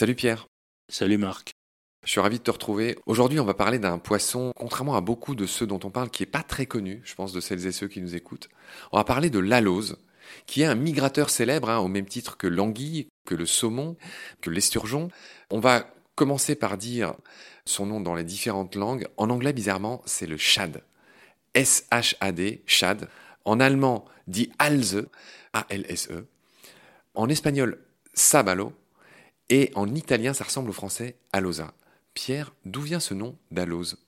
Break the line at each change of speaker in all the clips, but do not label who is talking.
Salut Pierre.
Salut Marc.
Je suis ravi de te retrouver. Aujourd'hui, on va parler d'un poisson, contrairement à beaucoup de ceux dont on parle, qui n'est pas très connu, je pense, de celles et ceux qui nous écoutent. On va parler de l'alose, qui est un migrateur célèbre, hein, au même titre que l'anguille, que le saumon, que l'esturgeon. On va commencer par dire son nom dans les différentes langues. En anglais, bizarrement, c'est le shad. S-H-A-D, shad. En allemand, dit alze, A-L-S-E. En espagnol, sabalo. Et en italien, ça ressemble au français alosa. Pierre, d'où vient ce nom d'alose?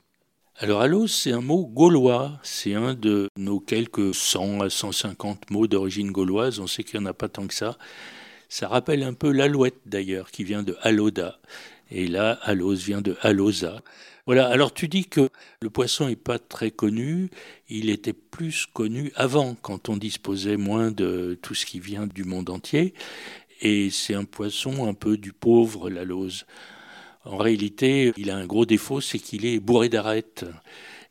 Alors alose, c'est un mot gaulois, c'est un de nos quelques 100 à 150 mots d'origine gauloise, on sait qu'il n'y en a pas tant que ça. Ça rappelle un peu l'alouette d'ailleurs, qui vient de aloda, et là, alose vient de alosa. Voilà, alors tu dis que le poisson n'est pas très connu, il était plus connu avant, quand on disposait moins de tout ce qui vient du monde entier, et c'est un poisson un peu du pauvre, l'alose. En réalité, il a un gros défaut, c'est qu'il est bourré d'arêtes.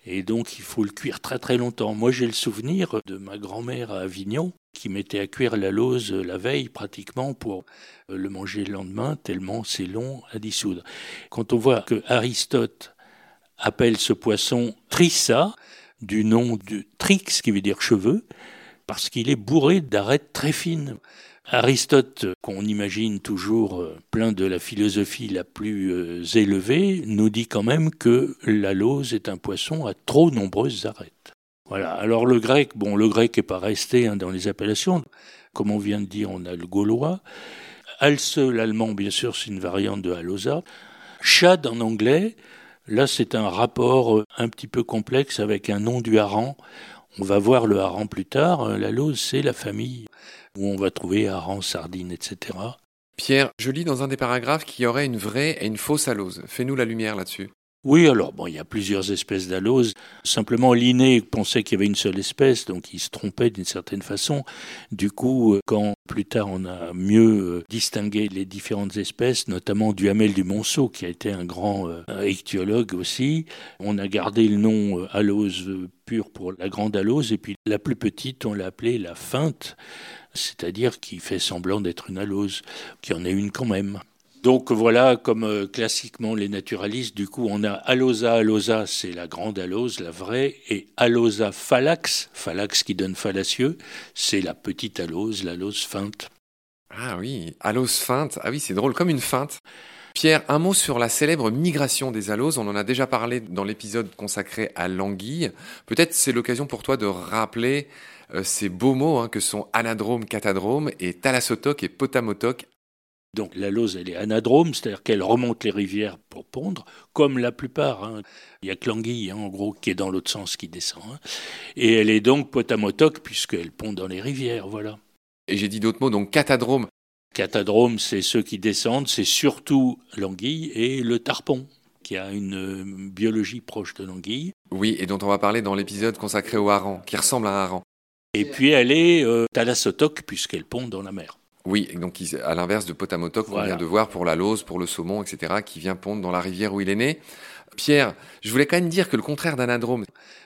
Et donc, il faut le cuire très très longtemps. Moi, j'ai le souvenir de ma grand-mère à Avignon qui mettait à cuire la lauze la veille pratiquement pour le manger le lendemain, tellement c'est long à dissoudre. Quand on voit que Aristote appelle ce poisson Trissa, du nom de Trix, qui veut dire cheveux, parce qu'il est bourré d'arêtes très fines. Aristote, qu'on imagine toujours euh, plein de la philosophie la plus euh, élevée, nous dit quand même que la lauze est un poisson à trop nombreuses arêtes. Voilà. Alors le grec, bon, le grec n'est pas resté hein, dans les appellations. Comme on vient de dire, on a le gaulois. Alce, l'allemand, bien sûr, c'est une variante de halosa. Chad en anglais, là c'est un rapport euh, un petit peu complexe avec un nom du hareng. On va voir le hareng plus tard. La lauze, c'est la famille où on va trouver harengs, sardines, etc.
Pierre, je lis dans un des paragraphes qu'il y aurait une vraie et une fausse alose. Fais-nous la lumière là-dessus.
Oui, alors bon, il y a plusieurs espèces d'aloses. Simplement, Linné pensait qu'il y avait une seule espèce, donc il se trompait d'une certaine façon. Du coup, euh, quand plus tard on a mieux euh, distingué les différentes espèces, notamment Duhamel du Monceau, qui a été un grand euh, ichthyologue aussi, on a gardé le nom alose pure pour la grande alose, et puis la plus petite, on l'a appelée la feinte, c'est-à-dire qui fait semblant d'être une alose, qui en est une quand même. Donc voilà, comme euh, classiquement les naturalistes, du coup on a Alosa Alosa, c'est la grande alose, la vraie, et Alosa Phalax, Phalax qui donne fallacieux, c'est la petite alose, l'alose feinte.
Ah oui, alose feinte, ah oui c'est drôle, comme une feinte. Pierre, un mot sur la célèbre migration des aloses. On en a déjà parlé dans l'épisode consacré à l'anguille. Peut-être c'est l'occasion pour toi de rappeler euh, ces beaux mots hein, que sont anadrome, catadrome et thalassotoc et potamotoc
donc la lose, elle est anadrome, c'est-à-dire qu'elle remonte les rivières pour pondre, comme la plupart. Hein. Il y a que l'anguille, hein, en gros, qui est dans l'autre sens, qui descend. Hein. Et elle est donc potamotoc, puisqu'elle pond dans les rivières, voilà.
Et j'ai dit d'autres mots, donc catadrome.
Catadrome, c'est ceux qui descendent, c'est surtout l'anguille et le tarpon, qui a une euh, biologie proche de l'anguille.
Oui, et dont on va parler dans l'épisode consacré au hareng, qui ressemble à un hareng.
Et puis elle est euh, thalassotoc, puisqu'elle pond dans la mer.
Oui, donc à l'inverse de Potamotoc qu'on vient de voir pour la lose, pour le saumon, etc., qui vient pondre dans la rivière où il est né. Pierre, je voulais quand même dire que le contraire d'anadrome,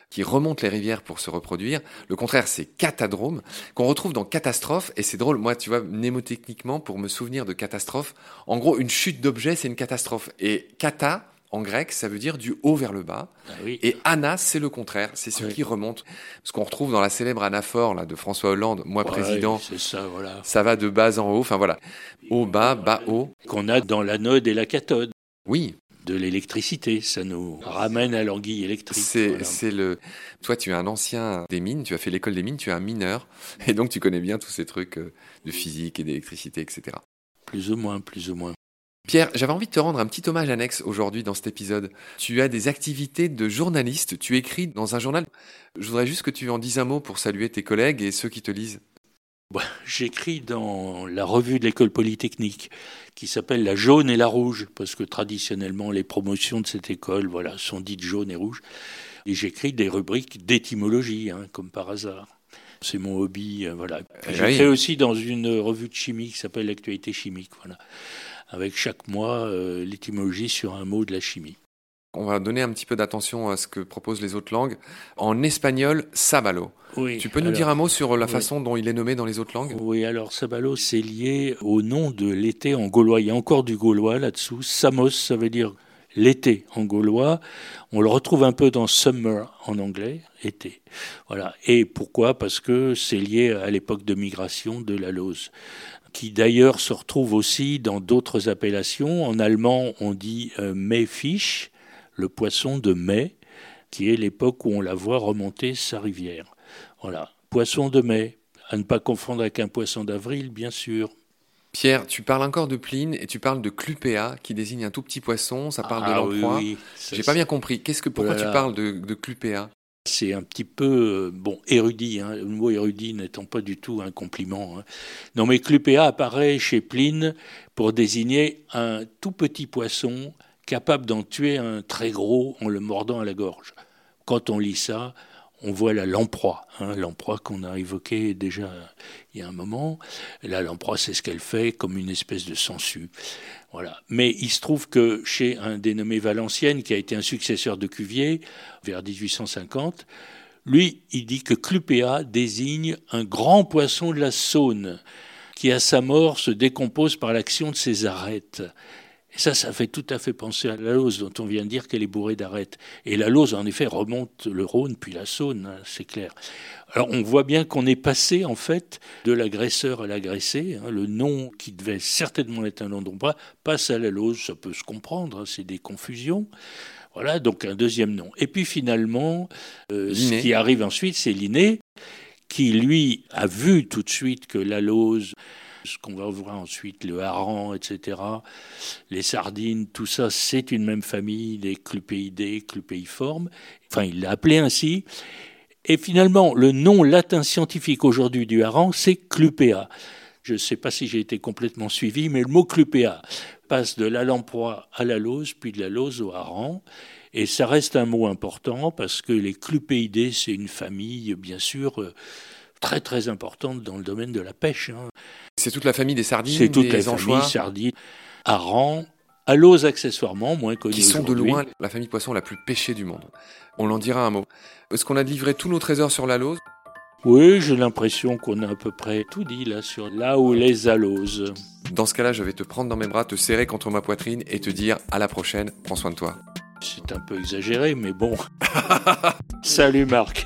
qui remonte les rivières pour se reproduire, le contraire c'est catadrome, qu'on retrouve dans catastrophe, et c'est drôle, moi tu vois, mnémotechniquement, pour me souvenir de catastrophe, en gros une chute d'objet c'est une catastrophe, et kata, en grec, ça veut dire du haut vers le bas.
Ah
et ana, c'est le contraire, c'est ce qui remonte. Ce qu'on retrouve dans la célèbre anaphore là, de François Hollande, moi président,
ça, voilà.
ça va de bas en haut, enfin voilà, haut, bas, bas, haut.
Qu'on a dans l'anode et la cathode.
Oui.
De l'électricité, ça nous ramène à l'anguille électrique.
C'est le. Toi, tu es un ancien des mines, tu as fait l'école des mines, tu es un mineur, et donc tu connais bien tous ces trucs euh, de physique et d'électricité, etc.
Plus ou moins, plus ou moins.
Pierre, j'avais envie de te rendre un petit hommage annexe aujourd'hui dans cet épisode. Tu as des activités de journaliste, tu écris dans un journal. Je voudrais juste que tu en dises un mot pour saluer tes collègues et ceux qui te lisent.
J'écris dans la revue de l'école polytechnique qui s'appelle La jaune et la rouge, parce que traditionnellement les promotions de cette école voilà, sont dites jaune et rouge. Et j'écris des rubriques d'étymologie, hein, comme par hasard. C'est mon hobby. Euh, voilà.
Eh
j'écris aussi dans une revue de chimie qui s'appelle L'actualité chimique. Voilà avec chaque mois euh, l'étymologie sur un mot de la chimie.
On va donner un petit peu d'attention à ce que proposent les autres langues. En espagnol, sabalo.
Oui,
Tu peux nous
alors-
dire un mot sur la
oui.
façon dont il est nommé dans les autres langues?
Oui, alors Sabalos, c'est lié au nom de l'été en gaulois. Il y a encore du gaulois là-dessous. Samos, ça veut dire l'été en gaulois. On le retrouve un peu dans summer en anglais, été. Voilà. Et pourquoi? Parce que c'est lié à l'époque de migration de la Lose, qui d'ailleurs se retrouve aussi dans d'autres appellations. En allemand, on dit euh, Mayfish, le poisson de mai, qui est l'époque où on la voit remonter sa rivière. Voilà. Poisson de mai, à ne pas confondre avec un poisson d'avril, bien sûr.
Pierre, tu parles encore de Pline et tu parles de clupea qui désigne un tout petit poisson, ça parle de
Ah oui, oui.
J'ai pas bien compris. Qu'est-ce que pourquoi
Oh
tu parles de, de clupea
C'est un petit peu, euh, bon, érudit, hein, le mot érudit n'étant pas du tout un compliment. hein. Non, mais clupea apparaît chez Pline pour désigner un tout petit poisson capable d'en tuer un très gros en le mordant à la gorge. Quand on lit ça, on voit la lamproie, hein, lamproie qu'on a évoquée déjà il y a un moment. La lamproie, c'est ce qu'elle fait comme une espèce de sangsue. Voilà. Mais il se trouve que chez un dénommé Valenciennes, qui a été un successeur de Cuvier, vers 1850, lui, il dit que Clupea désigne un grand poisson de la Saône, qui à sa mort se décompose par l'action de ses arêtes. Et ça, ça fait tout à fait penser à la Lose, dont on vient de dire qu'elle est bourrée d'arêtes. Et la Lose, en effet, remonte le Rhône, puis la Saône, hein, c'est clair. Alors on voit bien qu'on est passé, en fait, de l'agresseur à l'agressé. hein. le nom qui devait certainement être un nom d'ombre passe à la Lose, ça peut se comprendre, hein, c'est des confusions. Voilà, donc un deuxième nom. Et puis finalement, euh, ce qui arrive ensuite, c'est Linné, qui lui a vu tout de suite que la Lose, ce qu'on va voir ensuite, le hareng, etc., les sardines, tout ça, c'est une même famille, les clupéidés, clupéiformes. Enfin, il l'a appelé ainsi. Et finalement, le nom latin scientifique aujourd'hui du hareng, c'est clupea. Je ne sais pas si j'ai été complètement suivi, mais le mot clupea passe de la lamproie à la lose, puis de la lose au hareng. Et ça reste un mot important parce que les clupéidés, c'est une famille, bien sûr, euh, très très importante dans le domaine de la pêche. hein.
C'est toute la famille des sardines,
C'est toute
des
la
anchois,
famille, sardines, hareng, alose accessoirement, moins connu
qui sont de loin la famille poisson la plus pêchée du monde. On l'en dira un mot. Est-ce qu'on a livré tous nos trésors sur la Lose?
Oui, j'ai l'impression qu'on a à peu près tout dit là sur là où les aloses.
Dans ce cas-là, je vais te prendre dans mes bras, te serrer contre ma poitrine et te dire à la prochaine, prends soin de toi.
C'est un peu exagéré, mais bon. Salut Marc.